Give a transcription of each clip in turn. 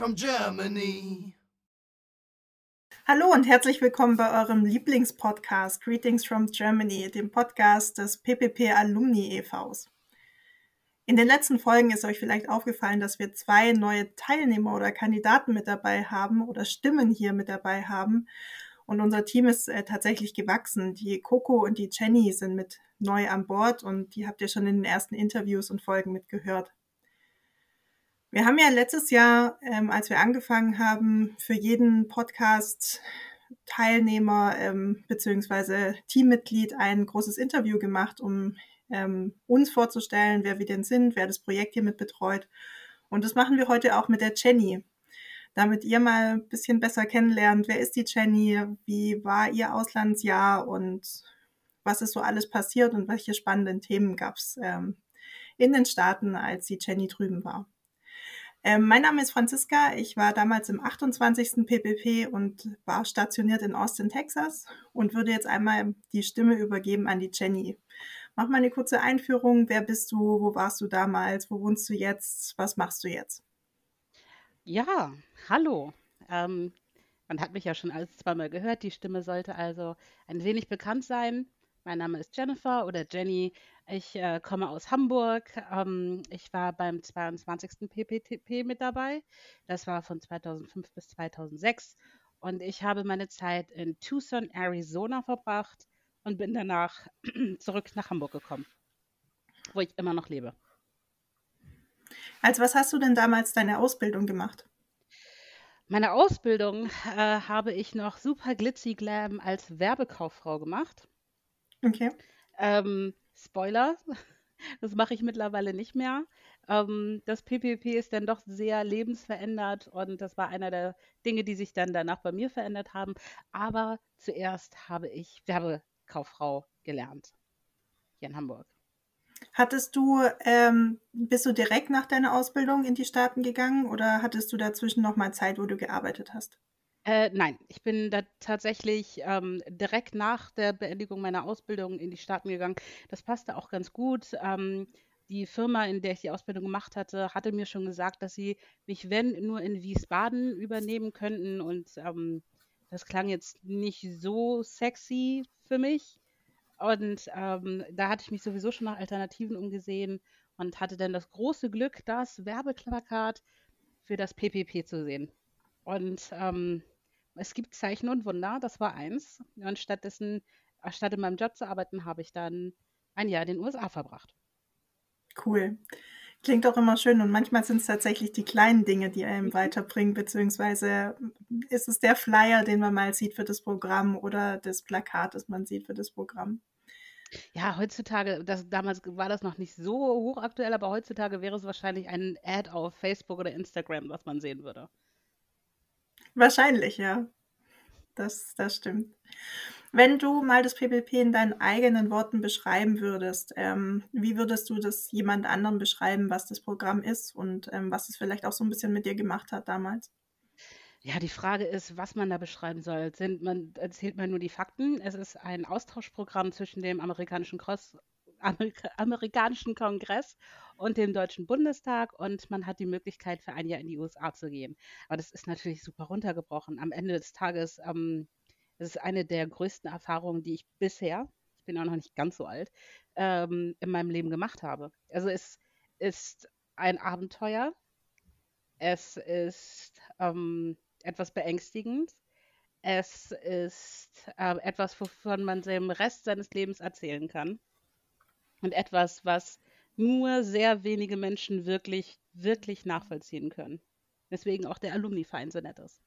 from Germany. Hallo und herzlich willkommen bei eurem Lieblingspodcast Greetings from Germany, dem Podcast des PPP Alumni e.V.s. In den letzten Folgen ist euch vielleicht aufgefallen, dass wir zwei neue Teilnehmer oder Kandidaten mit dabei haben oder Stimmen hier mit dabei haben. Und unser Team ist äh, tatsächlich gewachsen. Die Coco und die Jenny sind mit neu an Bord und die habt ihr schon in den ersten Interviews und Folgen mitgehört. Wir haben ja letztes Jahr, ähm, als wir angefangen haben, für jeden Podcast Teilnehmer ähm, bzw. Teammitglied ein großes Interview gemacht, um ähm, uns vorzustellen, wer wir denn sind, wer das Projekt hier mit betreut. Und das machen wir heute auch mit der Jenny. Damit ihr mal ein bisschen besser kennenlernt, wer ist die Jenny, wie war ihr Auslandsjahr und was ist so alles passiert und welche spannenden Themen gab es ähm, in den Staaten, als die Jenny drüben war. Ähm, mein Name ist Franziska. Ich war damals im 28. PPP und war stationiert in Austin, Texas und würde jetzt einmal die Stimme übergeben an die Jenny. Mach mal eine kurze Einführung. Wer bist du? Wo warst du damals? Wo wohnst du jetzt? Was machst du jetzt? Ja, hallo. Ähm, man hat mich ja schon alles zweimal gehört. Die Stimme sollte also ein wenig bekannt sein. Mein Name ist Jennifer oder Jenny. Ich äh, komme aus Hamburg. Ähm, ich war beim 22. PPTP mit dabei. Das war von 2005 bis 2006. Und ich habe meine Zeit in Tucson, Arizona verbracht und bin danach zurück nach Hamburg gekommen, wo ich immer noch lebe. Als was hast du denn damals deine Ausbildung gemacht? Meine Ausbildung äh, habe ich noch super glitzy glam als Werbekauffrau gemacht. Okay. Ähm, Spoiler, das mache ich mittlerweile nicht mehr. Ähm, das PPP ist dann doch sehr lebensverändert und das war einer der Dinge, die sich dann danach bei mir verändert haben. Aber zuerst habe ich Werbekauffrau gelernt hier in Hamburg. Hattest du, ähm, bist du direkt nach deiner Ausbildung in die Staaten gegangen oder hattest du dazwischen noch mal Zeit, wo du gearbeitet hast? Äh, nein, ich bin da tatsächlich ähm, direkt nach der Beendigung meiner Ausbildung in die Staaten gegangen. Das passte auch ganz gut. Ähm, die Firma, in der ich die Ausbildung gemacht hatte, hatte mir schon gesagt, dass sie mich, wenn, nur in Wiesbaden übernehmen könnten. Und ähm, das klang jetzt nicht so sexy für mich. Und ähm, da hatte ich mich sowieso schon nach Alternativen umgesehen und hatte dann das große Glück, das Werbeplakat für das PPP zu sehen. Und ähm, es gibt Zeichen und Wunder, das war eins. Und stattdessen, statt in meinem Job zu arbeiten, habe ich dann ein Jahr in den USA verbracht. Cool. Klingt auch immer schön und manchmal sind es tatsächlich die kleinen Dinge, die einem mhm. weiterbringen, beziehungsweise ist es der Flyer, den man mal sieht für das Programm oder das Plakat, das man sieht für das Programm. Ja, heutzutage, das, damals war das noch nicht so hochaktuell, aber heutzutage wäre es wahrscheinlich ein Ad auf Facebook oder Instagram, was man sehen würde. Wahrscheinlich, ja. Das, das stimmt. Wenn du mal das PPP in deinen eigenen Worten beschreiben würdest, ähm, wie würdest du das jemand anderem beschreiben, was das Programm ist und ähm, was es vielleicht auch so ein bisschen mit dir gemacht hat damals? Ja, die Frage ist, was man da beschreiben soll. Sind man, erzählt man nur die Fakten? Es ist ein Austauschprogramm zwischen dem amerikanischen Cross Amerika amerikanischen Kongress und dem Deutschen Bundestag und man hat die Möglichkeit, für ein Jahr in die USA zu gehen. Aber das ist natürlich super runtergebrochen. Am Ende des Tages ähm, das ist eine der größten Erfahrungen, die ich bisher, ich bin auch noch nicht ganz so alt, ähm, in meinem Leben gemacht habe. Also es ist ein Abenteuer. Es ist ähm, etwas beängstigend. Es ist äh, etwas, wovon man dem Rest seines Lebens erzählen kann und etwas, was nur sehr wenige Menschen wirklich, wirklich nachvollziehen können. Deswegen auch der Alumni-Verein so nett ist.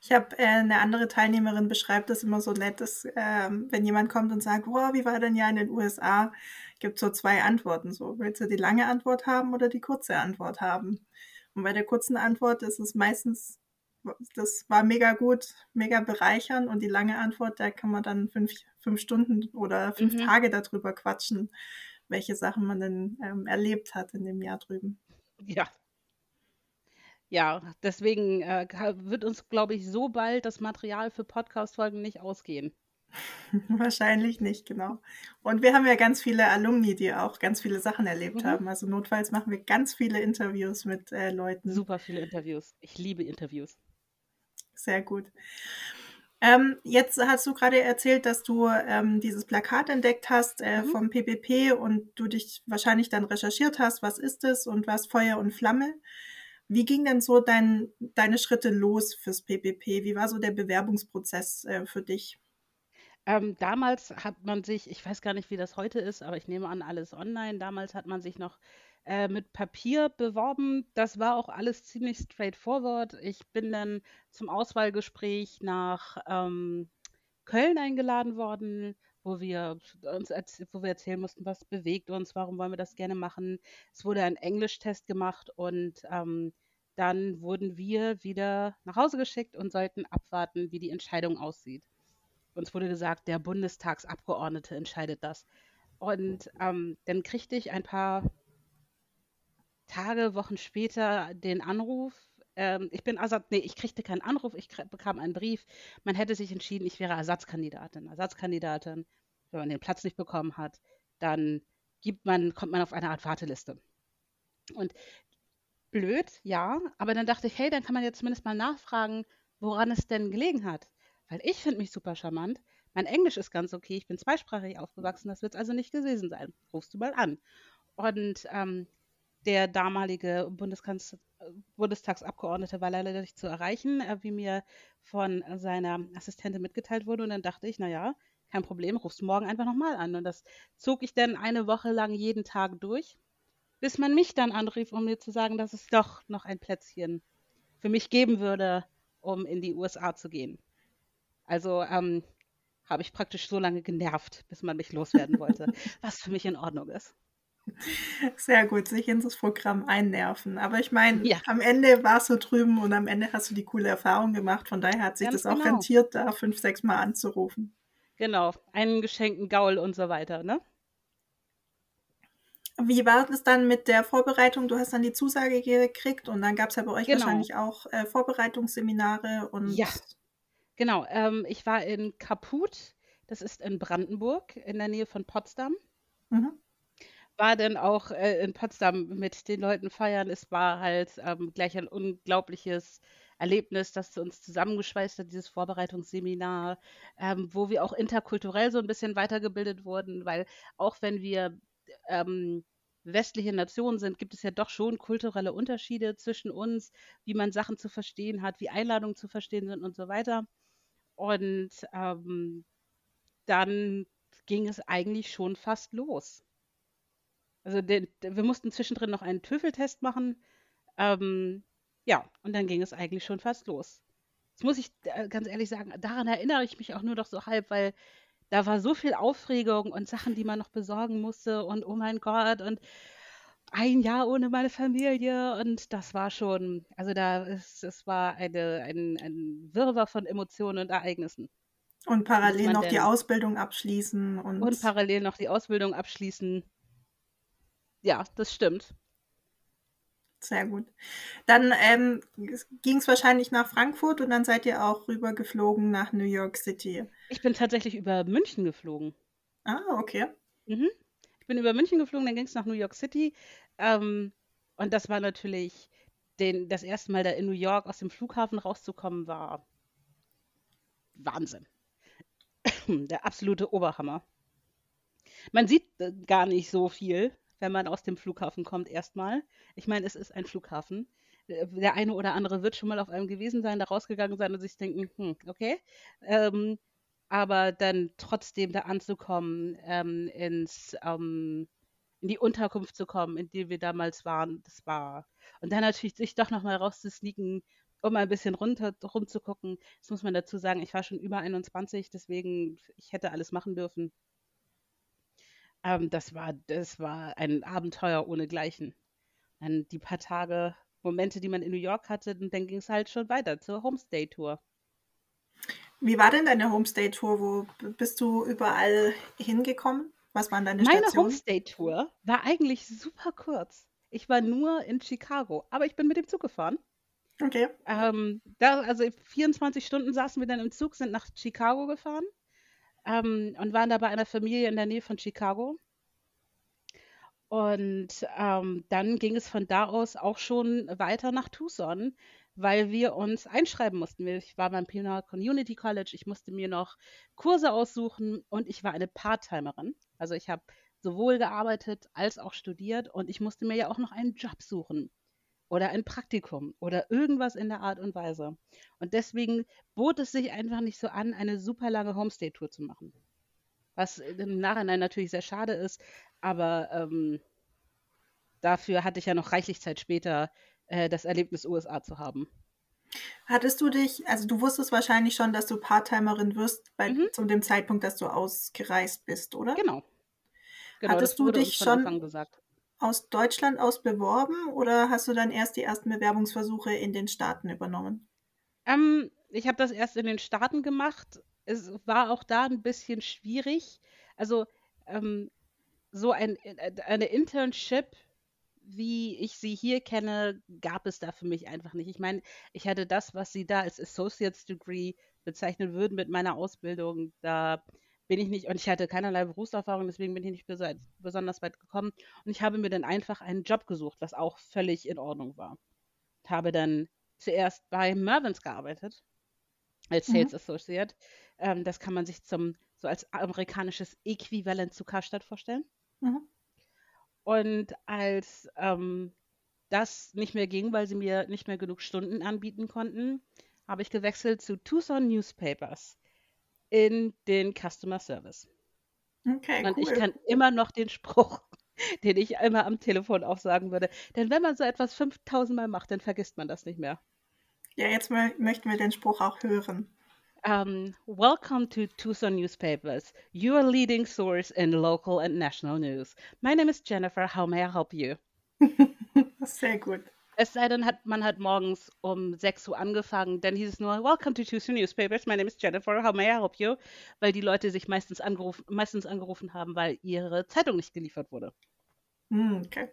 Ich habe äh, eine andere Teilnehmerin beschreibt das immer so nett, dass ähm, wenn jemand kommt und sagt, wow, wie war denn ja in den USA, gibt so zwei Antworten. So, willst du die lange Antwort haben oder die kurze Antwort haben? Und bei der kurzen Antwort ist es meistens das war mega gut, mega bereichern und die lange Antwort, da kann man dann fünf, fünf Stunden oder fünf mhm. Tage darüber quatschen, welche Sachen man denn ähm, erlebt hat in dem Jahr drüben. Ja. Ja, deswegen äh, wird uns, glaube ich, so bald das Material für Podcast-Folgen nicht ausgehen. Wahrscheinlich nicht, genau. Und wir haben ja ganz viele Alumni, die auch ganz viele Sachen erlebt Mhm. haben. Also notfalls machen wir ganz viele Interviews mit äh, Leuten. Super viele Interviews. Ich liebe Interviews. Sehr gut. Ähm, jetzt hast du gerade erzählt, dass du ähm, dieses Plakat entdeckt hast äh, Mhm. vom PPP und du dich wahrscheinlich dann recherchiert hast, was ist es und was Feuer und Flamme. Wie ging denn so dein, deine Schritte los fürs PPP? Wie war so der Bewerbungsprozess äh, für dich? Ähm, damals hat man sich, ich weiß gar nicht, wie das heute ist, aber ich nehme an, alles online. Damals hat man sich noch äh, mit Papier beworben. Das war auch alles ziemlich straightforward. Ich bin dann zum Auswahlgespräch nach ähm, Köln eingeladen worden, wo wir uns wo wir erzählen mussten, was bewegt uns, warum wollen wir das gerne machen. Es wurde ein Englischtest gemacht und ähm, dann wurden wir wieder nach Hause geschickt und sollten abwarten, wie die Entscheidung aussieht. Uns wurde gesagt, der Bundestagsabgeordnete entscheidet das. Und ähm, dann kriegte ich ein paar Tage, Wochen später den Anruf. Ähm, ich bin Ersatz, nee, ich kriegte keinen Anruf, ich bekam einen Brief. Man hätte sich entschieden, ich wäre Ersatzkandidatin. Ersatzkandidatin, wenn man den Platz nicht bekommen hat, dann gibt man, kommt man auf eine Art Warteliste. Und blöd, ja, aber dann dachte ich, hey, dann kann man jetzt zumindest mal nachfragen, woran es denn gelegen hat. Weil ich finde mich super charmant. Mein Englisch ist ganz okay, ich bin zweisprachig aufgewachsen, das wird es also nicht gewesen sein. Rufst du mal an. Und ähm, der damalige Bundeskanz Bundestagsabgeordnete war leider nicht zu erreichen, äh, wie mir von seiner Assistentin mitgeteilt wurde. Und dann dachte ich, naja, kein Problem, rufst morgen einfach nochmal an. Und das zog ich dann eine Woche lang jeden Tag durch, bis man mich dann anrief, um mir zu sagen, dass es doch noch ein Plätzchen für mich geben würde, um in die USA zu gehen. Also ähm, habe ich praktisch so lange genervt, bis man mich loswerden wollte, was für mich in Ordnung ist. Sehr gut, sich in das Programm einnerven. Aber ich meine, Ja. am Ende warst du drüben und am Ende hast du die coole Erfahrung gemacht. Von daher hat sich Ganz das auch genau. rentiert, da fünf, sechs Mal anzurufen. Genau, einen geschenkten Gaul und so weiter, ne? Wie war das dann mit der Vorbereitung? Du hast dann die Zusage gekriegt und dann gab es ja bei euch Genau. wahrscheinlich auch äh, Vorbereitungsseminare und Ja. Genau, ähm, ich war in Kaput, das ist in Brandenburg, in der Nähe von Potsdam. Mhm. War dann auch äh, in Potsdam mit den Leuten feiern. Es war halt ähm, gleich ein unglaubliches Erlebnis, das uns zusammengeschweißt hat, dieses Vorbereitungsseminar, ähm, wo wir auch interkulturell so ein bisschen weitergebildet wurden, weil auch wenn wir ähm, westliche Nationen sind, gibt es ja doch schon kulturelle Unterschiede zwischen uns, wie man Sachen zu verstehen hat, wie Einladungen zu verstehen sind und so weiter. Und ähm, dann ging es eigentlich schon fast los. Also den, wir mussten zwischendrin noch einen Töfeltest machen. Ähm, ja, und dann ging es eigentlich schon fast los. Das muss ich äh, ganz ehrlich sagen, daran erinnere ich mich auch nur noch so halb, weil da war so viel Aufregung und Sachen, die man noch besorgen musste und oh mein Gott und ein Jahr ohne meine Familie und das war schon, also da ist, es war eine, ein, ein Wirrwarr von Emotionen und Ereignissen. Und parallel noch die denn Ausbildung abschließen und, und parallel noch die Ausbildung abschließen. Ja, das stimmt. sehr gut. Dann ähm, ging es wahrscheinlich nach Frankfurt und dann seid ihr auch rübergeflogen nach New York City. Ich bin tatsächlich über München geflogen. Ah, okay. Mhm. Ich bin über München geflogen, dann ging es nach New York City. Ähm, und das war natürlich den, das erste Mal da in New York aus dem Flughafen rauszukommen, war Wahnsinn. Der absolute Oberhammer. Man sieht äh, gar nicht so viel, wenn man aus dem Flughafen kommt, erstmal. Ich meine, es ist ein Flughafen. Äh, Der eine oder andere wird schon mal auf einem gewesen sein, da rausgegangen sein und sich denken, hm, okay. Ähm, aber dann trotzdem da anzukommen, ähm, ins, ähm, in die Unterkunft zu kommen, in der wir damals waren, das war. Und dann natürlich sich doch nochmal rauszusneaken, um ein bisschen runter rumzugucken. Das muss man dazu sagen, ich war schon über 21, deswegen ich hätte alles machen dürfen. Ähm, das war, das war ein Abenteuer ohnegleichen. Dann die paar Tage, Momente, die man in New York hatte, und dann ging es halt schon weiter zur Homestay-Tour. Wie war denn deine Homestay-Tour? Wo bist du überall hingekommen? Was waren deine Meine Stationen? Homestay-Tour war eigentlich super kurz. Ich war nur in Chicago, aber ich bin mit dem Zug gefahren. Okay. Ähm, da, also 24 Stunden saßen wir dann im Zug, sind nach Chicago gefahren. Ähm, und waren da bei einer Familie in der Nähe von Chicago. Und ähm, dann ging es von da aus auch schon weiter nach Tucson, weil wir uns einschreiben mussten. Ich war beim Pioneer Community College, ich musste mir noch Kurse aussuchen und ich war eine Part-Timerin. Also ich habe sowohl gearbeitet als auch studiert und ich musste mir ja auch noch einen Job suchen oder ein Praktikum oder irgendwas in der Art und Weise. Und deswegen bot es sich einfach nicht so an, eine super lange Homestay-Tour zu machen. Was im Nachhinein natürlich sehr schade ist, aber ähm, dafür hatte ich ja noch reichlich Zeit später, äh, das Erlebnis USA zu haben. Hattest du dich, also du wusstest wahrscheinlich schon, dass du Part-Timerin wirst bei, mhm. zu dem Zeitpunkt, dass du ausgereist bist, oder? Genau. genau Hattest du dich schon aus Deutschland aus beworben oder hast du dann erst die ersten Bewerbungsversuche in den Staaten übernommen? Ähm, ich habe das erst in den Staaten gemacht. Es war auch da ein bisschen schwierig. Also ähm, so ein, eine Internship, wie ich sie hier kenne, gab es da für mich einfach nicht. Ich meine, ich hatte das, was sie da als Associate's Degree bezeichnen würden mit meiner Ausbildung. Da bin ich nicht, und ich hatte keinerlei Berufserfahrung, deswegen bin ich nicht besonders weit gekommen. Und ich habe mir dann einfach einen Job gesucht, was auch völlig in Ordnung war. Ich habe dann zuerst bei Mervyn's gearbeitet, als mhm. Sales mhm. Associate. Ähm, das kann man sich zum, so als amerikanisches Äquivalent zu Karstadt vorstellen. Mhm. Und als ähm, das nicht mehr ging, weil sie mir nicht mehr genug Stunden anbieten konnten, habe ich gewechselt zu Tucson Newspapers in den Customer Service. Okay, Und cool. ich kann immer noch den Spruch, den ich immer am Telefon auch sagen würde. Denn wenn man so etwas 5000 Mal macht, dann vergisst man das nicht mehr. Ja, jetzt möchten wir den Spruch auch hören. Um, welcome to Tucson Newspapers, your leading source in local and national news. My name is Jennifer. How may I help you? Sehr gut. Es sei denn, hat, man hat morgens um 6 Uhr angefangen, dann hieß es nur, Welcome to Tucson Newspapers, my name is Jennifer, how may I help you? Weil die Leute sich meistens angerufen, meistens angerufen haben, weil ihre Zeitung nicht geliefert wurde. Hm, okay.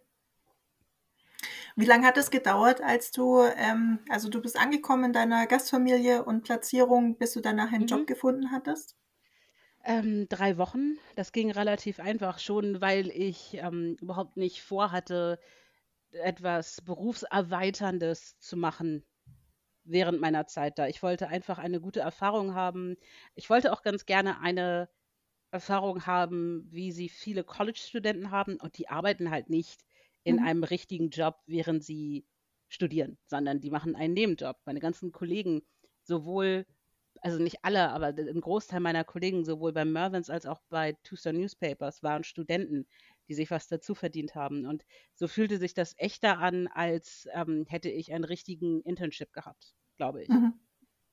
Wie lange hat es gedauert, als du, ähm, also du bist angekommen in deiner Gastfamilie und Platzierung, bis du danach einen mhm. Job gefunden hattest? Ähm, drei Wochen. Das ging relativ einfach schon, weil ich ähm, überhaupt nicht vorhatte, etwas Berufserweiterndes zu machen während meiner Zeit da. Ich wollte einfach eine gute Erfahrung haben. Ich wollte auch ganz gerne eine Erfahrung haben, wie sie viele College-Studenten haben und die arbeiten halt nicht in mhm. einem richtigen Job, während sie studieren, sondern die machen einen Nebenjob. Meine ganzen Kollegen, sowohl, also nicht alle, aber ein Großteil meiner Kollegen, sowohl bei Mervyn's als auch bei Tucson Newspapers, waren Studenten, die sich was dazu verdient haben. Und so fühlte sich das echter an, als ähm, hätte ich einen richtigen Internship gehabt, glaube ich. Mhm.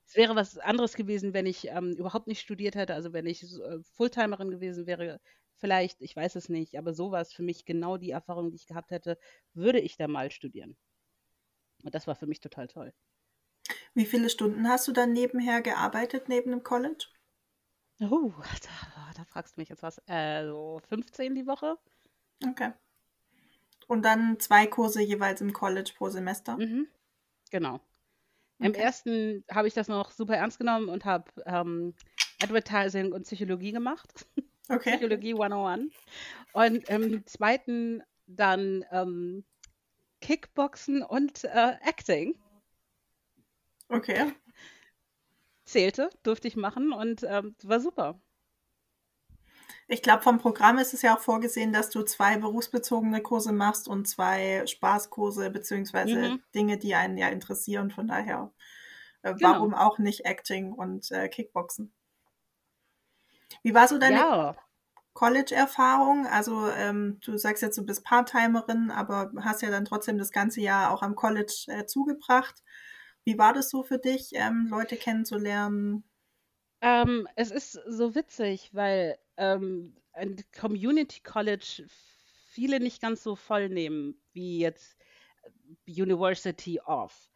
Es wäre was anderes gewesen, wenn ich ähm, überhaupt nicht studiert hätte, also wenn ich äh, Fulltimerin gewesen wäre, vielleicht, ich weiß es nicht, aber so war es für mich genau die Erfahrung, die ich gehabt hätte, würde ich da mal studieren. Und das war für mich total toll. Wie viele Stunden hast du dann nebenher gearbeitet, neben dem College? Oh, da, da fragst du mich jetzt was. Äh, so 15 die Woche. Okay. Und dann zwei Kurse jeweils im College pro Semester? Mhm. Genau. Okay. Im ersten habe ich das noch super ernst genommen und habe ähm, Advertising und Psychologie gemacht. Okay. Psychologie 101. Und im zweiten dann ähm, Kickboxen und äh, Acting. Okay. Zählte, durfte ich machen und ähm, war super. Ich glaube, vom Programm ist es ja auch vorgesehen, dass du zwei berufsbezogene Kurse machst und zwei Spaßkurse beziehungsweise mhm. Dinge, die einen ja interessieren. Von daher, äh, genau. warum auch nicht Acting und äh, Kickboxen? Wie war so deine ja. College-Erfahrung? Also ähm, du sagst jetzt, du bist Part-Timerin, aber hast ja dann trotzdem das ganze Jahr auch am College äh, zugebracht. Wie war das so für dich, ähm, Leute kennenzulernen? Ähm, es ist so witzig, weil ähm, ein Community College viele nicht ganz so voll nehmen wie jetzt University of.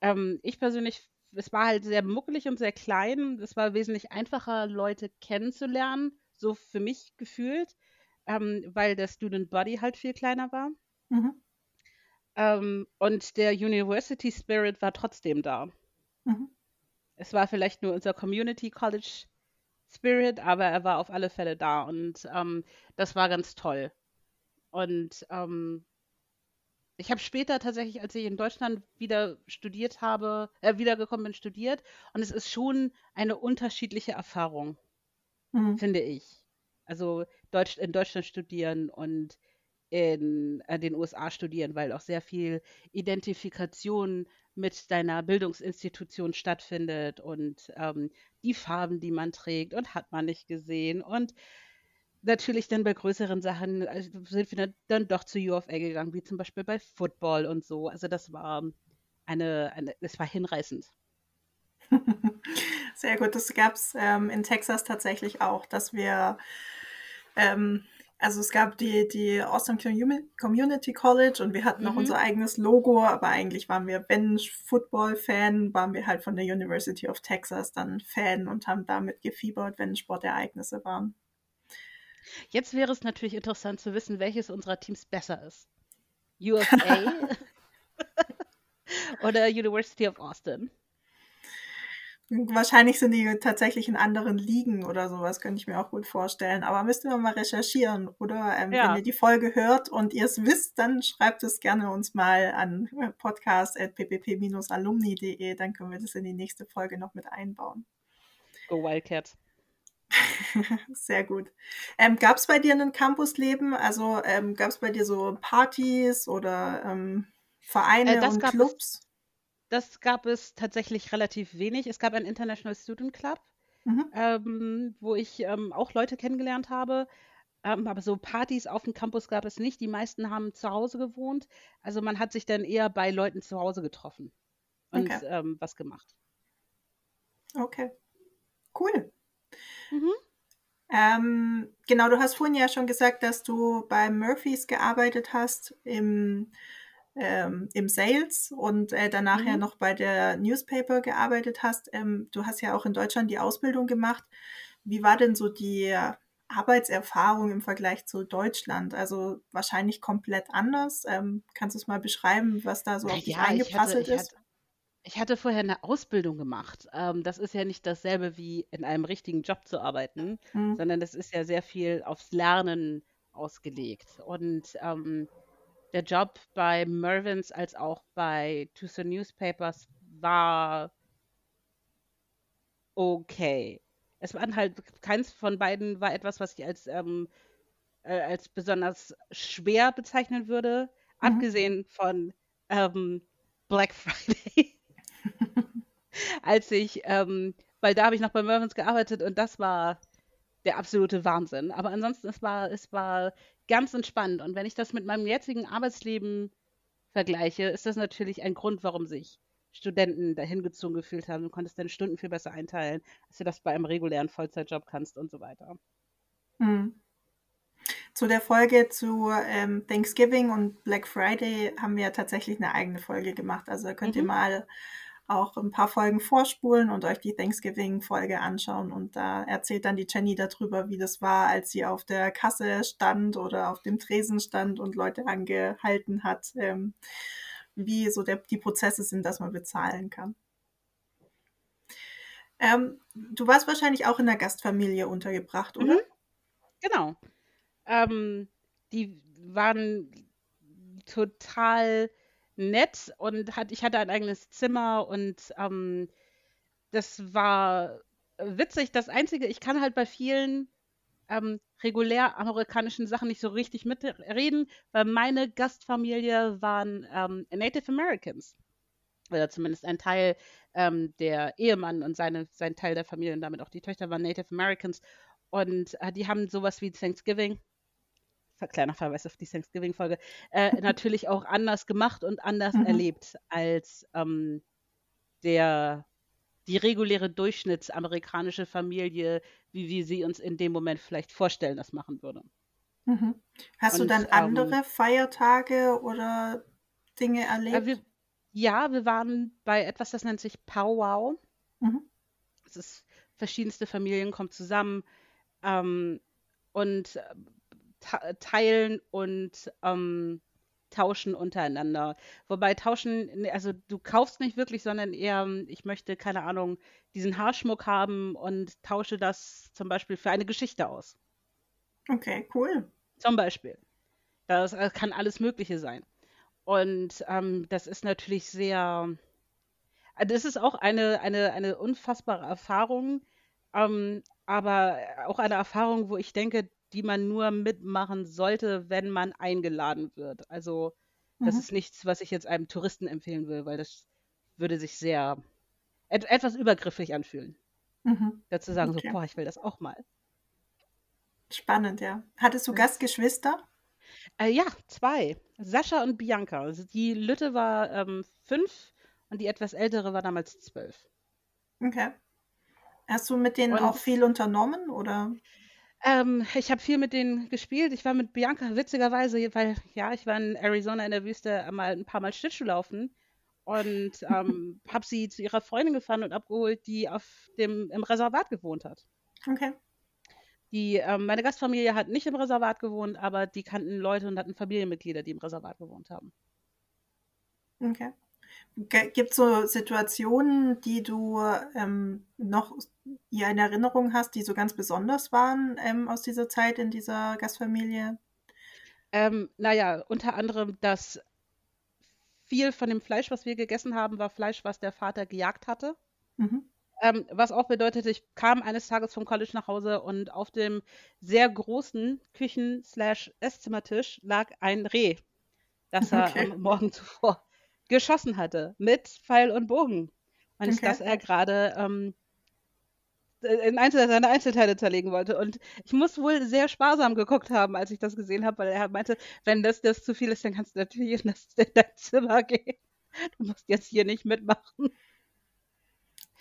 Ähm, ich persönlich es war halt sehr muckelig und sehr klein. Es war wesentlich einfacher, Leute kennenzulernen, so für mich gefühlt, ähm, weil der Student Body halt viel kleiner war. Mhm. Ähm, und der University Spirit war trotzdem da. Mhm. Es war vielleicht nur unser Community College Spirit, aber er war auf alle Fälle da und ähm, das war ganz toll. Und ähm, ich habe später tatsächlich, als ich in Deutschland wieder studiert habe, äh, wiedergekommen bin, studiert. Und es ist schon eine unterschiedliche Erfahrung, mhm. finde ich. Also Deutsch, in Deutschland studieren und in äh, den USA studieren, weil auch sehr viel Identifikation mit deiner Bildungsinstitution stattfindet und ähm, die Farben, die man trägt und hat man nicht gesehen und natürlich dann bei größeren Sachen also sind wir dann doch zu UFA gegangen, wie zum Beispiel bei Football und so. Also das war eine, eine das war hinreißend. Sehr gut, das gab es ähm, in Texas tatsächlich auch, dass wir, ähm, also es gab die, die Awesome Community College und wir hatten mhm. auch unser eigenes Logo, aber eigentlich waren wir, wenn Football-Fan, waren wir halt von der University of Texas dann Fan und haben damit gefiebert, wenn Sportereignisse waren. Jetzt wäre es natürlich interessant zu wissen, welches unserer Teams besser ist. USA oder University of Austin? Wahrscheinlich sind die tatsächlich in anderen Ligen oder sowas, könnte ich mir auch gut vorstellen. Aber müssten wir mal recherchieren. Oder ähm, ja. wenn ihr die Folge hört und ihr es wisst, dann schreibt es gerne uns mal an podcast.ppp-alumni.de. Dann können wir das in die nächste Folge noch mit einbauen. Go Wildcats. Sehr gut. Ähm, gab es bei dir ein Campusleben? Also ähm, gab es bei dir so Partys oder ähm, Vereine äh, und Clubs? Das gab es tatsächlich relativ wenig. Es gab einen International Student Club, mhm. Ähm, wo ich ähm, auch Leute kennengelernt habe. Ähm, aber so Partys auf dem Campus gab es nicht. Die meisten haben zu Hause gewohnt. Also man hat sich dann eher bei Leuten zu Hause getroffen und okay. was gemacht. Okay. Cool. Mhm. Ähm, genau, du hast vorhin ja schon gesagt, dass du bei Murphys gearbeitet hast im, ähm, im Sales und äh, danach mhm. ja noch bei der Newspaper gearbeitet hast. Ähm, du hast ja auch in Deutschland die Ausbildung gemacht. Wie war denn so die Arbeitserfahrung im Vergleich zu Deutschland? Also wahrscheinlich komplett anders. Ähm, kannst du es mal beschreiben, was da so auf dich ja, eingeprasselt ist? Hatte, ich hatte vorher eine Ausbildung gemacht. Ähm, das ist ja nicht dasselbe wie in einem richtigen Job zu arbeiten, mhm. sondern das ist ja sehr viel aufs Lernen ausgelegt. Und ähm, der Job bei Mervyn's als auch bei Tucson Newspapers war okay. Es waren halt, keins von beiden war etwas, was ich als, ähm, äh, als besonders schwer bezeichnen würde, mhm. abgesehen von ähm, Black Friday als ich, ähm, weil da habe ich noch bei Mervyn's gearbeitet und das war der absolute Wahnsinn. Aber ansonsten, es war, es war ganz entspannt. Und wenn ich das mit meinem jetzigen Arbeitsleben vergleiche, ist das natürlich ein Grund, warum sich Studenten dahin gezogen gefühlt haben. Du konntest deine Stunden viel besser einteilen, als du das bei einem regulären Vollzeitjob kannst und so weiter. Hm. Zu der Folge zu ähm, Thanksgiving und Black Friday haben wir tatsächlich eine eigene Folge gemacht. Also könnt mhm. ihr mal auch ein paar Folgen vorspulen und euch die Thanksgiving-Folge anschauen. Und da erzählt dann die Jenny darüber, wie das war, als sie auf der Kasse stand oder auf dem Tresen stand und Leute angehalten hat, ähm, wie so der, die Prozesse sind, dass man bezahlen kann. Ähm, du warst wahrscheinlich auch in der Gastfamilie untergebracht, oder? Mhm. Genau. Ähm, die waren total nett und hat, ich hatte ein eigenes Zimmer und ähm, das war witzig. Das Einzige, ich kann halt bei vielen ähm, regulär amerikanischen Sachen nicht so richtig mitreden, weil meine Gastfamilie waren ähm, Native Americans. Oder zumindest ein Teil ähm, der Ehemann und seine, sein Teil der Familie und damit auch die Töchter waren Native Americans. Und äh, die haben sowas wie Thanksgiving kleiner Verweis auf die Thanksgiving-Folge, äh, natürlich auch anders gemacht und anders mhm. erlebt als ähm, der die reguläre durchschnittsamerikanische Familie, wie wir sie uns in dem Moment vielleicht vorstellen, das machen würde. Mhm. Hast und, du dann andere ähm, Feiertage oder Dinge erlebt? Äh, wir, ja, wir waren bei etwas, das nennt sich Powwow. Mhm. Es ist verschiedenste Familien kommen zusammen ähm, und teilen und ähm, tauschen untereinander. Wobei tauschen, also du kaufst nicht wirklich, sondern eher, ich möchte, keine Ahnung, diesen Haarschmuck haben und tausche das zum Beispiel für eine Geschichte aus. Okay, cool. Zum Beispiel. Das äh, kann alles Mögliche sein. Und ähm, das ist natürlich sehr, äh, das ist auch eine, eine, eine unfassbare Erfahrung, ähm, aber auch eine Erfahrung, wo ich denke, die man nur mitmachen sollte, wenn man eingeladen wird. Also das mhm. ist nichts, was ich jetzt einem Touristen empfehlen will, weil das würde sich sehr et etwas übergriffig anfühlen. Mhm. Dazu sagen okay. so, boah, ich will das auch mal. Spannend, ja. Hattest du Gastgeschwister? Äh, ja, zwei. Sascha und Bianca. Also die Lütte war ähm, fünf und die etwas ältere war damals zwölf. Okay. Hast du mit denen und, auch viel unternommen oder? Ähm, ich habe viel mit denen gespielt. Ich war mit Bianca witzigerweise, weil ja, ich war in Arizona in der Wüste mal ein paar Mal Schlittschuh laufen und ähm, habe sie zu ihrer Freundin gefahren und abgeholt, die auf dem im Reservat gewohnt hat. Okay. Die, ähm, meine Gastfamilie hat nicht im Reservat gewohnt, aber die kannten Leute und hatten Familienmitglieder, die im Reservat gewohnt haben. Okay. Gibt es so Situationen, die du ähm, noch ja, in Erinnerung hast, die so ganz besonders waren ähm, aus dieser Zeit in dieser Gastfamilie? Ähm, naja, unter anderem, dass viel von dem Fleisch, was wir gegessen haben, war Fleisch, was der Vater gejagt hatte. Mhm. Ähm, was auch bedeutet, ich kam eines Tages vom College nach Hause und auf dem sehr großen Küchen-Esszimmertisch lag ein Reh, das er okay. am Morgen zuvor geschossen hatte mit Pfeil und Bogen. Und okay. dass er gerade ähm, in Einzel seine Einzelteile zerlegen wollte. Und ich muss wohl sehr sparsam geguckt haben, als ich das gesehen habe, weil er meinte, wenn das, das zu viel ist, dann kannst du natürlich in, das, in dein Zimmer gehen. Du musst jetzt hier nicht mitmachen.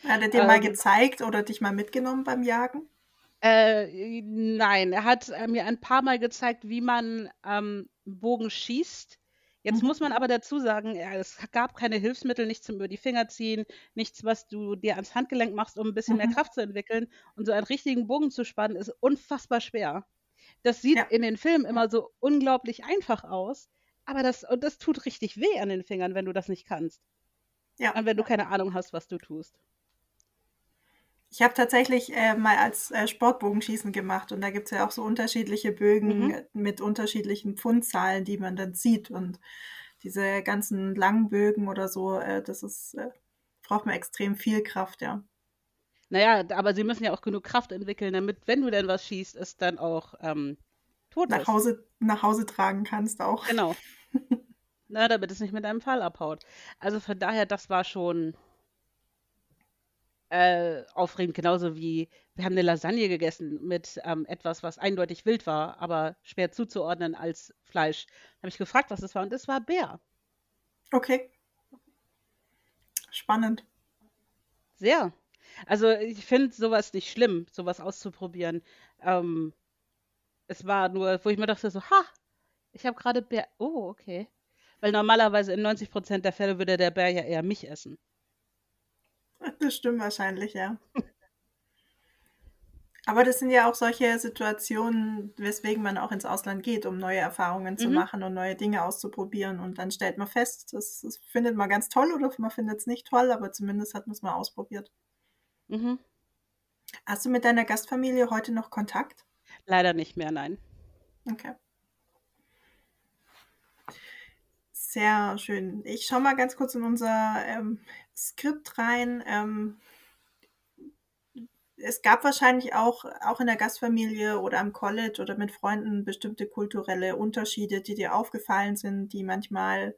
Hat er dir ähm, mal gezeigt oder dich mal mitgenommen beim Jagen? Äh, nein, er hat äh, mir ein paar Mal gezeigt, wie man ähm, Bogen schießt. Jetzt muss man aber dazu sagen, es gab keine Hilfsmittel, nichts zum über die Finger ziehen, nichts, was du dir ans Handgelenk machst, um ein bisschen mhm. mehr Kraft zu entwickeln. Und so einen richtigen Bogen zu spannen, ist unfassbar schwer. Das sieht ja. in den Filmen immer so unglaublich einfach aus, aber das, und das tut richtig weh an den Fingern, wenn du das nicht kannst. Ja. Und wenn du keine Ahnung hast, was du tust. Ich habe tatsächlich äh, mal als äh, Sportbogenschießen gemacht und da gibt es ja auch so unterschiedliche Bögen mhm. mit unterschiedlichen Pfundzahlen, die man dann sieht. Und diese ganzen langen Bögen oder so, äh, das ist, äh, braucht man extrem viel Kraft, ja. Naja, aber sie müssen ja auch genug Kraft entwickeln, damit, wenn du denn was schießt, es dann auch ähm, tot nach ist. Hause, nach Hause tragen kannst auch. Genau. Na, damit es nicht mit deinem Fall abhaut. Also von daher, das war schon äh, aufregend, genauso wie wir haben eine Lasagne gegessen mit ähm, etwas, was eindeutig wild war, aber schwer zuzuordnen als Fleisch. Da habe ich gefragt, was es war und es war Bär. Okay. Spannend. Sehr. Also ich finde sowas nicht schlimm, sowas auszuprobieren. Ähm, es war nur, wo ich mir dachte so, ha, ich habe gerade Bär. Oh, okay. Weil normalerweise in 90 Prozent der Fälle würde der Bär ja eher mich essen. Das stimmt wahrscheinlich, ja. Aber das sind ja auch solche Situationen, weswegen man auch ins Ausland geht, um neue Erfahrungen zu mhm. machen und neue Dinge auszuprobieren. Und dann stellt man fest, das, das findet man ganz toll oder man findet es nicht toll, aber zumindest hat man es mal ausprobiert. Mhm. Hast du mit deiner Gastfamilie heute noch Kontakt? Leider nicht mehr, nein. Okay. Sehr schön. Ich schaue mal ganz kurz in unser ähm, Skript rein. Ähm, es gab wahrscheinlich auch, auch in der Gastfamilie oder am College oder mit Freunden bestimmte kulturelle Unterschiede, die dir aufgefallen sind, die manchmal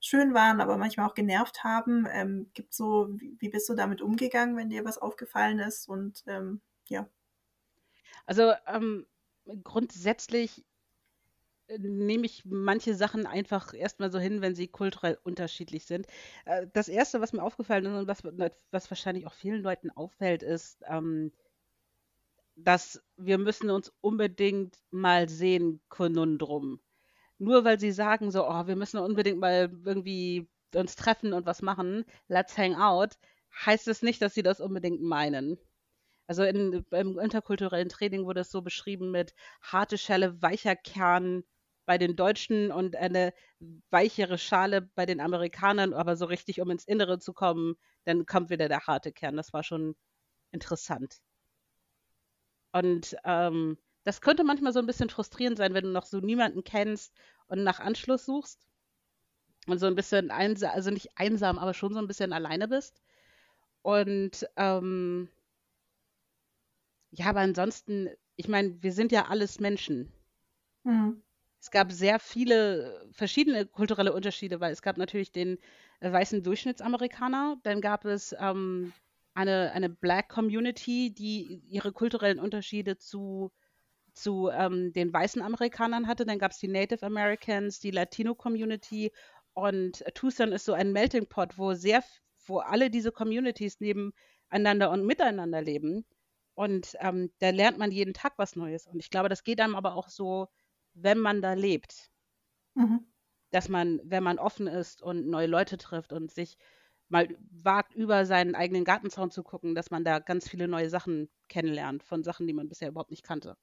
schön waren, aber manchmal auch genervt haben. Ähm, gibt so, wie, wie, bist du damit umgegangen, wenn dir was aufgefallen ist? Und ähm, ja. Also ähm, grundsätzlich nehme ich manche Sachen einfach erstmal so hin, wenn sie kulturell unterschiedlich sind. Äh, das Erste, was mir aufgefallen ist und was, was wahrscheinlich auch vielen Leuten auffällt, ist, ähm, dass wir müssen uns unbedingt mal sehen, Konundrum. Nur weil sie sagen so, oh, wir müssen unbedingt mal irgendwie uns treffen und was machen, let's hang out, heißt es nicht, dass sie das unbedingt meinen. Also in, beim interkulturellen Training wurde es so beschrieben mit harte Schelle, weicher Kern, bei den Deutschen und eine weichere Schale bei den Amerikanern, aber so richtig, um ins Innere zu kommen, dann kommt wieder der harte Kern. Das war schon interessant. Und ähm, das könnte manchmal so ein bisschen frustrierend sein, wenn du noch so niemanden kennst und nach Anschluss suchst und so ein bisschen einsam, also nicht einsam, aber schon so ein bisschen alleine bist. Und ähm, ja, aber ansonsten, ich meine, wir sind ja alles Menschen. Mhm. Es gab sehr viele verschiedene kulturelle Unterschiede, weil es gab natürlich den äh, weißen Durchschnittsamerikaner, dann gab es ähm, eine, eine Black Community, die ihre kulturellen Unterschiede zu, zu ähm, den weißen Amerikanern hatte. Dann gab es die Native Americans, die Latino Community und Tucson ist so ein Melting Pot, wo sehr, wo alle diese Communities nebeneinander und miteinander leben. Und ähm, da lernt man jeden Tag was Neues. Und ich glaube, das geht einem aber auch so wenn man da lebt. Mhm. Dass man, wenn man offen ist und neue Leute trifft und sich mal wagt, über seinen eigenen Gartenzaun zu gucken, dass man da ganz viele neue Sachen kennenlernt, von Sachen, die man bisher überhaupt nicht kannte.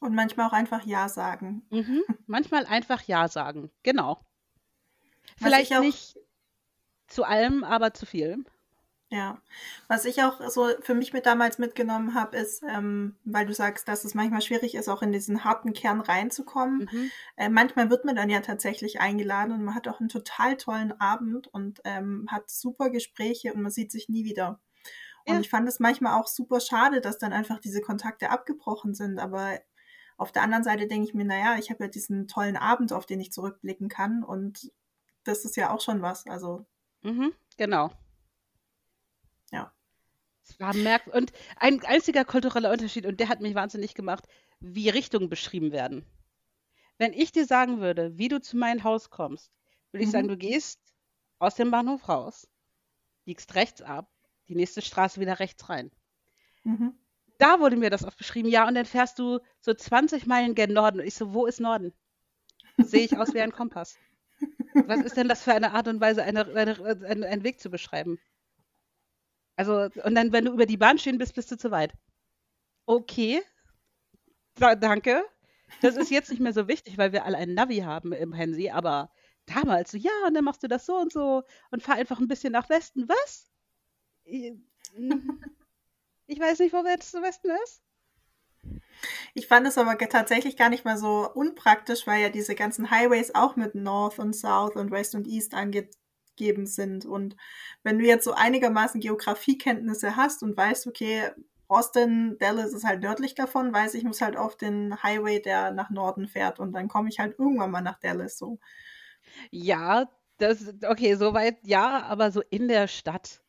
Und manchmal auch einfach Ja sagen. Mhm. Manchmal einfach Ja sagen, genau. Vielleicht nicht zu allem, aber zu viel. Ja, was ich auch so für mich mit damals mitgenommen habe, ist, ähm, weil du sagst, dass es manchmal schwierig ist, auch in diesen harten Kern reinzukommen. Mhm. Äh, manchmal wird man dann ja tatsächlich eingeladen und man hat auch einen total tollen Abend und ähm, hat super Gespräche und man sieht sich nie wieder. Und ja. ich fand es manchmal auch super schade, dass dann einfach diese Kontakte abgebrochen sind. Aber auf der anderen Seite denke ich mir, naja, ich habe ja diesen tollen Abend, auf den ich zurückblicken kann und das ist ja auch schon was. Also. Mhm, genau. Es war merkwürdig. Und ein einziger kultureller Unterschied, und der hat mich wahnsinnig gemacht, wie Richtungen beschrieben werden. Wenn ich dir sagen würde, wie du zu meinem Haus kommst, würde ich mhm. sagen, du gehst aus dem Bahnhof raus, biegst rechts ab, die nächste Straße wieder rechts rein. Mhm. Da wurde mir das oft beschrieben, ja, und dann fährst du so 20 Meilen gen Norden. Und ich so, wo ist Norden? Sehe ich aus wie ein Kompass. Was ist denn das für eine Art und Weise, eine, eine, eine, einen Weg zu beschreiben? Also, und dann, wenn du über die Bahn stehen bist, bist du zu weit. Okay. Da, danke. Das ist jetzt nicht mehr so wichtig, weil wir alle einen Navi haben im Hansi, aber damals so, ja, und dann machst du das so und so und fahr einfach ein bisschen nach Westen. Was? Ich, weiß nicht, wo Westen ist. Ich fand es aber tatsächlich gar nicht mal so unpraktisch, weil ja diese ganzen Highways auch mit North und South und West und East ange geben sind. Und wenn du jetzt so einigermaßen Geografiekenntnisse hast und weißt, okay, Austin, Dallas ist halt nördlich davon, weiß ich, muss halt auf den Highway, der nach Norden fährt und dann komme ich halt irgendwann mal nach Dallas so. Ja, das, okay, soweit ja, aber so in der Stadt.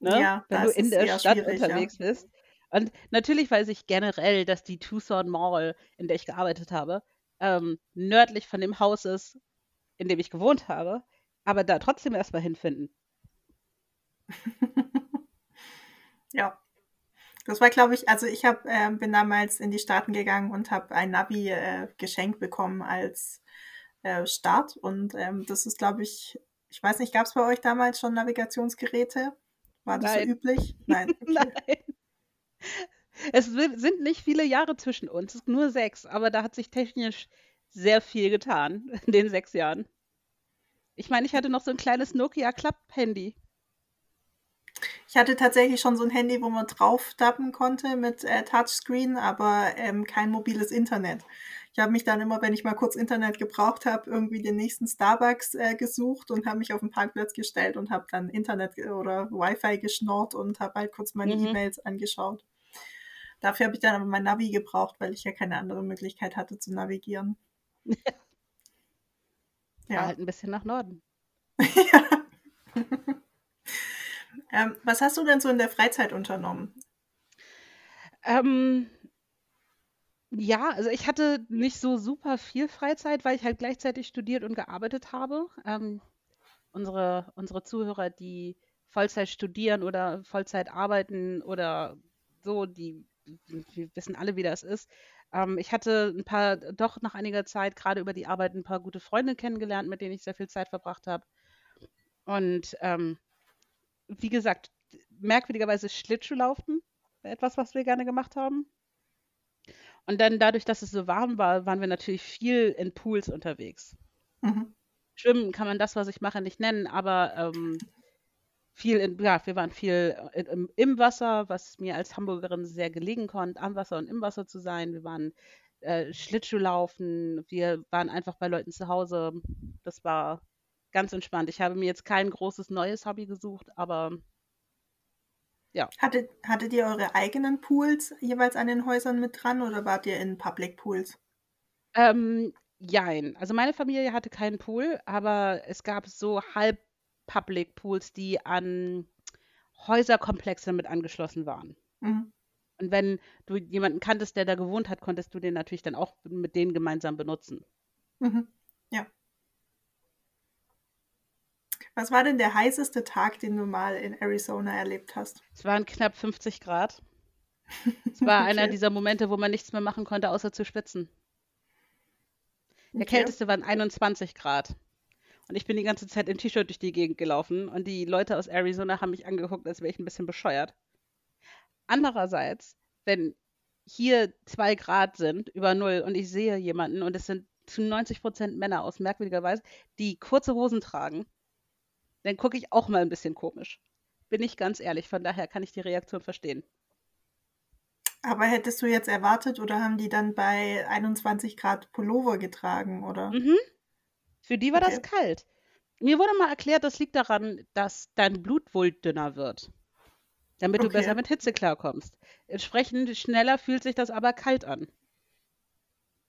Ne? Ja, wenn du in der Stadt unterwegs ja. bist. Und natürlich weiß ich generell, dass die Tucson Mall, in der ich gearbeitet habe, ähm, nördlich von dem Haus ist, in dem ich gewohnt habe aber da trotzdem erstmal hinfinden. ja. Das war, glaube ich, also ich hab, äh, bin damals in die Staaten gegangen und habe ein Navi äh, geschenkt bekommen als äh, Start. Und ähm, das ist, glaube ich, ich weiß nicht, gab es bei euch damals schon Navigationsgeräte? War das Nein. so üblich? Nein. Okay. Nein. Es sind nicht viele Jahre zwischen uns, nur sechs, aber da hat sich technisch sehr viel getan in den sechs Jahren. Ich meine, ich hatte noch so ein kleines Nokia Club-Handy. Ich hatte tatsächlich schon so ein Handy, wo man drauf tappen konnte mit äh, Touchscreen, aber ähm, kein mobiles Internet. Ich habe mich dann immer, wenn ich mal kurz Internet gebraucht habe, irgendwie den nächsten Starbucks äh, gesucht und habe mich auf den Parkplatz gestellt und habe dann Internet oder Wi-Fi geschnort und habe halt kurz meine mhm. E-Mails angeschaut. Dafür habe ich dann aber mein Navi gebraucht, weil ich ja keine andere Möglichkeit hatte zu navigieren. Ja. halt ein bisschen nach Norden. ja. ähm, was hast du denn so in der Freizeit unternommen? Ähm, ja, also ich hatte nicht so super viel Freizeit, weil ich halt gleichzeitig studiert und gearbeitet habe. Ähm, unsere, unsere Zuhörer, die Vollzeit studieren oder Vollzeit arbeiten oder so, die, die wissen alle, wie das ist. Ähm, ich hatte ein paar, doch nach einiger Zeit, gerade über die Arbeit, ein paar gute Freunde kennengelernt, mit denen ich sehr viel Zeit verbracht habe. Und ähm, wie gesagt, merkwürdigerweise Schlittschuhlaufen, etwas, was wir gerne gemacht haben. Und dann dadurch, dass es so warm war, waren wir natürlich viel in Pools unterwegs. Mhm. Schwimmen kann man das, was ich mache, nicht nennen, aber ähm, viel in, ja, wir waren viel in, im, im, Wasser, was mir als Hamburgerin sehr gelegen kommt, am Wasser und im Wasser zu sein. Wir waren äh, Schlittschuhlaufen, wir waren einfach bei Leuten zu Hause. Das war ganz entspannt. Ich habe mir jetzt kein großes neues Hobby gesucht, aber ja. Hattet, hattet ihr eure eigenen Pools jeweils an den Häusern mit dran oder wart ihr in Public Pools? Ähm, jein. Also meine Familie hatte keinen Pool, aber es gab so halb Public Pools, die an Häuserkomplexe mit angeschlossen waren. Mhm. Und wenn du jemanden kanntest, der da gewohnt hat, konntest du den natürlich dann auch mit denen gemeinsam benutzen. Mhm. Ja. Was war denn der heißeste Tag, den du mal in Arizona erlebt hast? Es waren knapp 50 Grad. Es war okay. einer dieser Momente, wo man nichts mehr machen konnte, außer zu schwitzen. Der okay. kälteste waren 21 Grad. Und ich bin die ganze Zeit im T-Shirt durch die Gegend gelaufen und die Leute aus Arizona haben mich angeguckt, als wäre ich ein bisschen bescheuert. Andererseits, wenn hier zwei Grad sind über Null und ich sehe jemanden und es sind zu 90 Prozent Männer aus merkwürdigerweise, die kurze Hosen tragen, dann gucke ich auch mal ein bisschen komisch. Bin ich ganz ehrlich, von daher kann ich die Reaktion verstehen. Aber hättest du jetzt erwartet oder haben die dann bei 21 Grad Pullover getragen, oder? Mhm. Für die war okay. das kalt. Mir wurde mal erklärt, das liegt daran, dass dein Blut wohl dünner wird. Damit okay. du besser mit Hitze klarkommst. Entsprechend schneller fühlt sich das aber kalt an.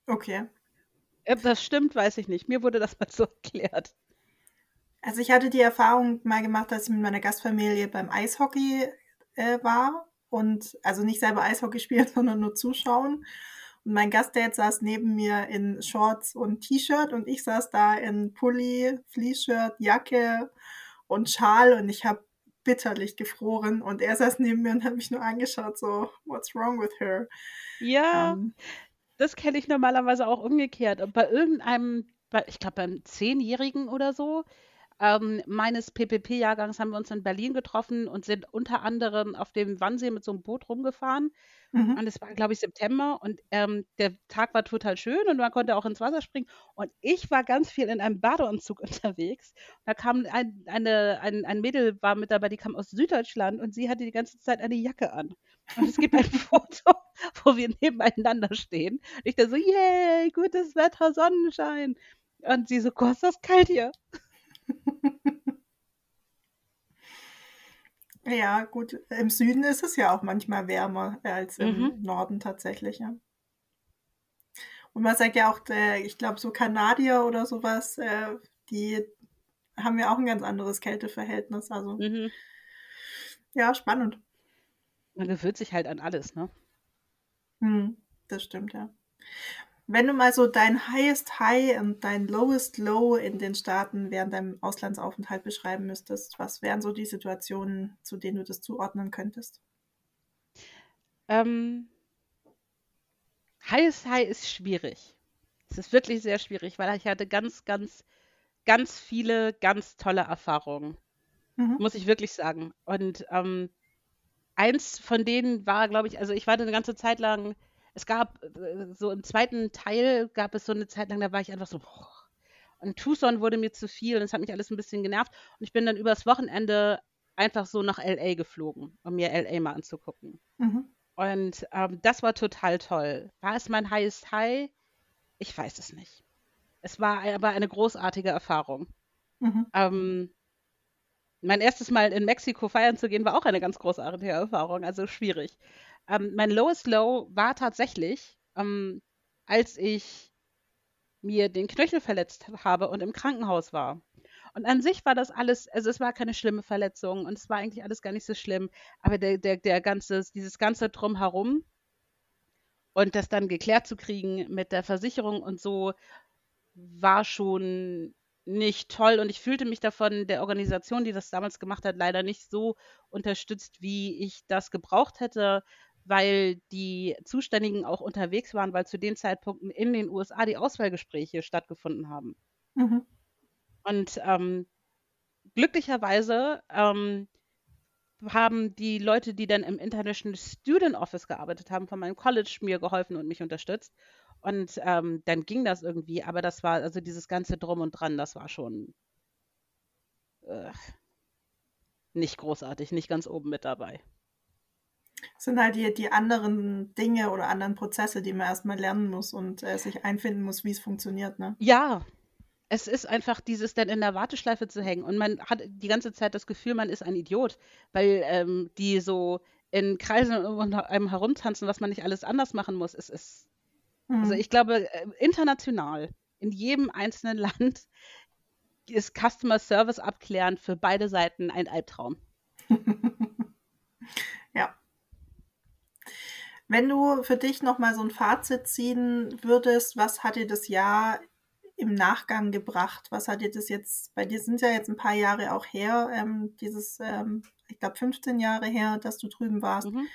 Okay. Ob das stimmt, weiß ich nicht. Mir wurde das mal so erklärt. Also ich hatte die Erfahrung mal gemacht, dass ich mit meiner Gastfamilie beim Eishockey äh, war und also nicht selber Eishockey spielen, sondern nur zuschauen. Und mein Gastdate saß neben mir in Shorts und T-Shirt und ich saß da in Pulli, Fleece-Shirt, Jacke und Schal und ich habe bitterlich gefroren und er saß neben mir und hat mich nur angeschaut, so, what's wrong with her? Ja, ähm, das kenne ich normalerweise auch umgekehrt. Und bei irgendeinem, ich glaube beim Zehnjährigen oder so, ähm, meines PPP-Jahrgangs haben wir uns in Berlin getroffen und sind unter anderem auf dem Wannsee mit so einem Boot rumgefahren. Mhm. Und es war, glaube ich, September und ähm, der Tag war total schön und man konnte auch ins Wasser springen. Und ich war ganz viel in einem Badeanzug unterwegs. Da kam ein, eine, ein, ein Mädel war mit dabei, die kam aus Süddeutschland und sie hatte die ganze Zeit eine Jacke an. Und es gibt ein Foto, wo wir nebeneinander stehen. Und ich da so, yay, gutes Wetter, Sonnenschein. Und sie so, Gott, ist das kalt hier. Ja, gut. Im Süden ist es ja auch manchmal wärmer als im mhm. Norden tatsächlich, ja. Und man sagt ja auch, äh, ich glaube, so Kanadier oder sowas, äh, die haben ja auch ein ganz anderes Kälteverhältnis. Also, mhm. ja, spannend. Man gewöhnt sich halt an alles, ne? Hm, das stimmt, ja. Wenn du mal so dein Highest High und dein Lowest Low in den Staaten während deinem Auslandsaufenthalt beschreiben müsstest, was wären so die Situationen, zu denen du das zuordnen könntest? Ähm, Highest High ist schwierig. Es ist wirklich sehr schwierig, weil ich hatte ganz, ganz, ganz viele ganz tolle Erfahrungen. Mhm. Muss ich wirklich sagen. Und ähm, eins von denen war, glaube ich, also ich war eine ganze Zeit lang es gab äh, so im zweiten Teil gab es so eine Zeit lang, da war ich einfach so, boah. Und Tucson wurde mir zu viel und es hat mich alles ein bisschen genervt. Und ich bin dann übers Wochenende einfach so nach LA geflogen, um mir LA mal anzugucken. Mhm. Und ähm, das war total toll. War es mein highest high? Ich weiß es nicht. Es war aber eine großartige Erfahrung. Mhm. Ähm, mein erstes Mal in Mexiko feiern zu gehen, war auch eine ganz großartige Erfahrung, also schwierig. Ähm, mein Lowest Low war tatsächlich, ähm, als ich mir den Knöchel verletzt habe und im Krankenhaus war. Und an sich war das alles, also es war keine schlimme Verletzung und es war eigentlich alles gar nicht so schlimm, aber der, der, der ganze, dieses ganze Drumherum und das dann geklärt zu kriegen mit der Versicherung und so war schon nicht toll und ich fühlte mich davon der Organisation, die das damals gemacht hat, leider nicht so unterstützt, wie ich das gebraucht hätte, weil die Zuständigen auch unterwegs waren, weil zu den Zeitpunkten in den USA die Auswahlgespräche stattgefunden haben. Mhm. Und ähm, glücklicherweise ähm, haben die Leute, die dann im International Student Office gearbeitet haben, von meinem College mir geholfen und mich unterstützt. Und ähm, dann ging das irgendwie, aber das war, also dieses ganze Drum und Dran, das war schon äh, nicht großartig, nicht ganz oben mit dabei. Das sind halt die, die anderen Dinge oder anderen Prozesse, die man erstmal lernen muss und äh, sich einfinden muss, wie es funktioniert, ne? Ja, es ist einfach dieses dann in der Warteschleife zu hängen und man hat die ganze Zeit das Gefühl, man ist ein Idiot, weil ähm, die so in Kreisen um einem herumtanzen, was man nicht alles anders machen muss. Es ist, mhm. also ich glaube, äh, international, in jedem einzelnen Land ist Customer Service abklären für beide Seiten ein Albtraum. ja. Wenn du für dich nochmal so ein Fazit ziehen würdest, was hat dir das Jahr im Nachgang gebracht? Was hat dir das jetzt, bei dir sind ja jetzt ein paar Jahre auch her, ähm, dieses, ähm, ich glaube 15 Jahre her, dass du drüben warst. Mhm.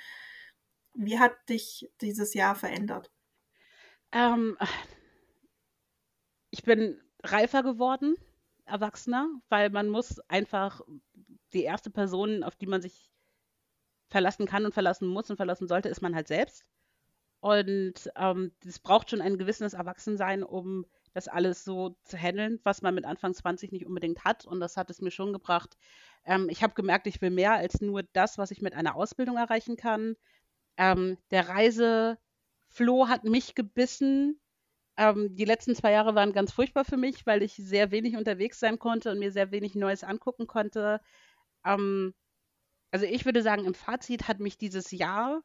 Wie hat dich dieses Jahr verändert? Ähm, ich bin reifer geworden, erwachsener, weil man muss einfach die erste Person, auf die man sich verlassen kann und verlassen muss und verlassen sollte, ist man halt selbst. Und ähm, es braucht schon ein gewisses Erwachsensein, um das alles so zu handeln, was man mit Anfang 20 nicht unbedingt hat. Und das hat es mir schon gebracht. Ähm, ich habe gemerkt, ich will mehr als nur das, was ich mit einer Ausbildung erreichen kann. Ähm, der Reisefloh hat mich gebissen. Ähm, die letzten zwei Jahre waren ganz furchtbar für mich, weil ich sehr wenig unterwegs sein konnte und mir sehr wenig Neues angucken konnte. Ähm, also ich würde sagen, im Fazit hat mich dieses Jahr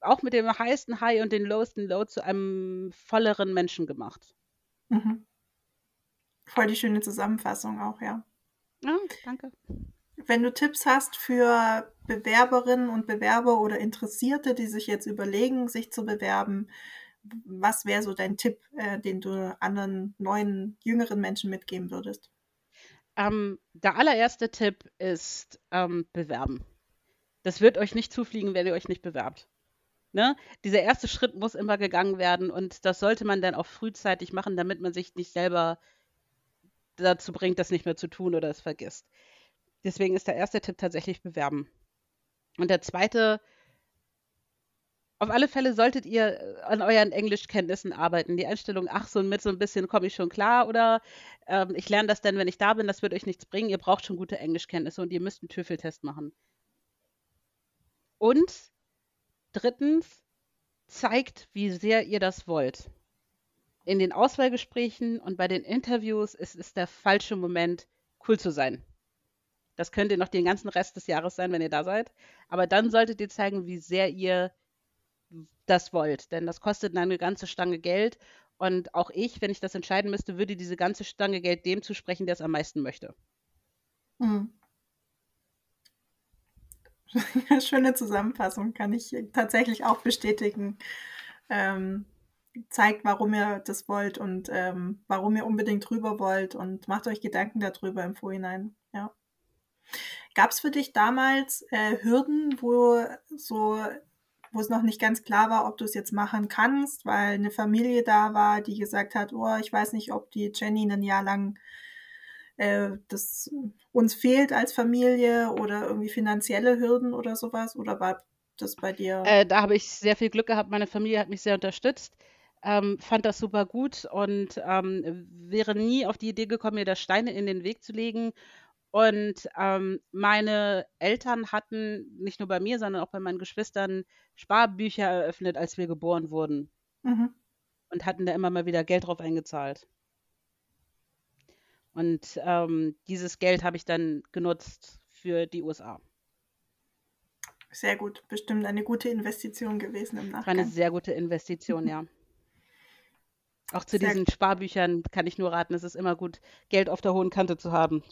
auch mit dem heißen High und den lowsten Low zu einem volleren Menschen gemacht. Mhm. Voll die schöne Zusammenfassung auch, ja. Ja, danke. Wenn du Tipps hast für Bewerberinnen und Bewerber oder Interessierte, die sich jetzt überlegen, sich zu bewerben, was wäre so dein Tipp, äh, den du anderen neuen, jüngeren Menschen mitgeben würdest? Ähm, der allererste Tipp ist ähm, bewerben. Das wird euch nicht zufliegen, wenn ihr euch nicht bewerbt. Ne? Dieser erste Schritt muss immer gegangen werden und das sollte man dann auch frühzeitig machen, damit man sich nicht selber dazu bringt, das nicht mehr zu tun oder es vergisst. Deswegen ist der erste Tipp tatsächlich bewerben. Und der zweite, auf alle Fälle solltet ihr äh, an euren Englischkenntnissen arbeiten. Die Einstellung, ach, so mit so ein bisschen komme ich schon klar oder ähm, ich lerne das dann, wenn ich da bin, das wird euch nichts bringen. Ihr braucht schon gute Englischkenntnisse und ihr müsst einen TÜFEL-Test machen. Und Drittens, zeigt, wie sehr ihr das wollt. In den Auswahlgesprächen und bei den Interviews ist es der falsche Moment, cool zu sein. Das könnt ihr noch den ganzen Rest des Jahres sein, wenn ihr da seid. Aber dann solltet ihr zeigen, wie sehr ihr das wollt. Denn das kostet eine ganze Stange Geld. Und auch ich, wenn ich das entscheiden müsste, würde diese ganze Stange Geld dem zusprechen, der es am meisten möchte. Mhm. Schöne Zusammenfassung, kann ich tatsächlich auch bestätigen. Ähm, zeigt, warum ihr das wollt und ähm, warum ihr unbedingt drüber wollt und macht euch Gedanken darüber im Vorhinein. Ja. Gab es für dich damals äh, Hürden, wo so wo es noch nicht ganz klar war, ob du es jetzt machen kannst, weil eine Familie da war, die gesagt hat, oh, ich weiß nicht, ob die Jenny ein Jahr lang äh, das uns fehlt als Familie oder irgendwie finanzielle Hürden oder sowas? Oder war das bei dir? Äh, da habe ich sehr viel Glück gehabt. Meine Familie hat mich sehr unterstützt. Ähm, fand das super gut und ähm, wäre nie auf die Idee gekommen, mir da Steine in den Weg zu legen. Und ähm, meine Eltern hatten nicht nur bei mir, sondern auch bei meinen Geschwistern Sparbücher eröffnet, als wir geboren wurden. Mhm. Und hatten da immer mal wieder Geld drauf eingezahlt. Und ähm, dieses Geld habe ich dann genutzt für die USA. Sehr gut, bestimmt eine gute Investition gewesen im Nachhinein. War eine sehr gute Investition, ja. Auch zu sehr diesen gut. Sparbüchern kann ich nur raten, es ist immer gut, Geld auf der hohen Kante zu haben.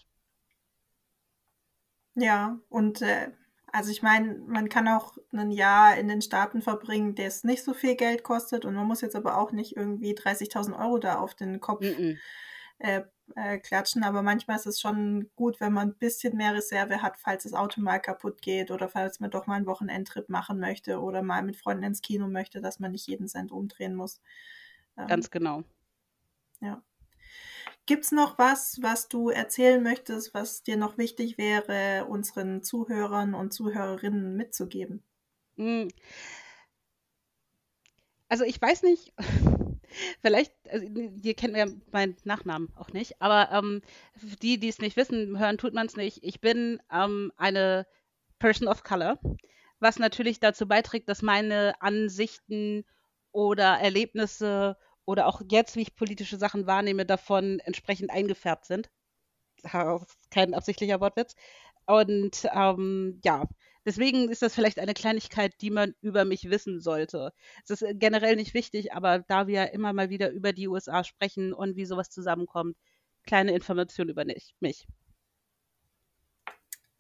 Ja, und äh, also ich meine, man kann auch ein Jahr in den Staaten verbringen, der es nicht so viel Geld kostet und man muss jetzt aber auch nicht irgendwie 30.000 Euro da auf den Kopf mm -mm. Äh, äh, klatschen, aber manchmal ist es schon gut, wenn man ein bisschen mehr Reserve hat, falls das Auto mal kaputt geht oder falls man doch mal einen Wochenendtrip machen möchte oder mal mit Freunden ins Kino möchte, dass man nicht jeden Cent umdrehen muss. Ähm, Ganz genau. Ja. Gibt's noch was, was du erzählen möchtest, was dir noch wichtig wäre, unseren Zuhörern und Zuhörerinnen mitzugeben? Hm. Also ich weiß nicht, vielleicht, also, ihr kennt ja meinen Nachnamen auch nicht, aber ähm, die, die es nicht wissen, hören tut man es nicht. Ich bin ähm, eine Person of Color, was natürlich dazu beiträgt, dass meine Ansichten oder Erlebnisse oder auch jetzt, wie ich politische Sachen wahrnehme, davon entsprechend eingefärbt sind. Kein absichtlicher Wortwitz. Und ähm, ja, deswegen ist das vielleicht eine Kleinigkeit, die man über mich wissen sollte. Es ist generell nicht wichtig, aber da wir immer mal wieder über die USA sprechen und wie sowas zusammenkommt, kleine Information über mich.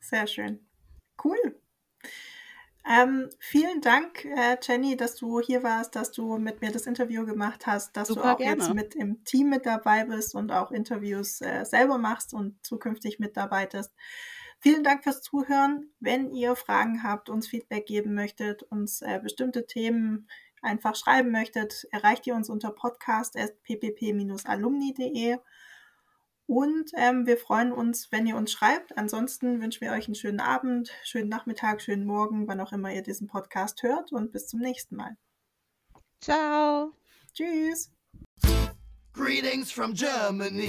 Sehr schön. Cool. Ähm, vielen Dank, äh, Jenny, dass du hier warst, dass du mit mir das Interview gemacht hast, dass Super du auch gerne. jetzt mit im Team mit dabei bist und auch Interviews äh, selber machst und zukünftig mitarbeitest. Vielen Dank fürs Zuhören. Wenn ihr Fragen habt, uns Feedback geben möchtet, uns äh, bestimmte Themen einfach schreiben möchtet, erreicht ihr uns unter podcast.ppp-alumni.de. Und ähm, wir freuen uns, wenn ihr uns schreibt. Ansonsten wünschen wir euch einen schönen Abend, schönen Nachmittag, schönen Morgen, wann auch immer ihr diesen Podcast hört. Und bis zum nächsten Mal. Ciao. Tschüss. Greetings from Germany.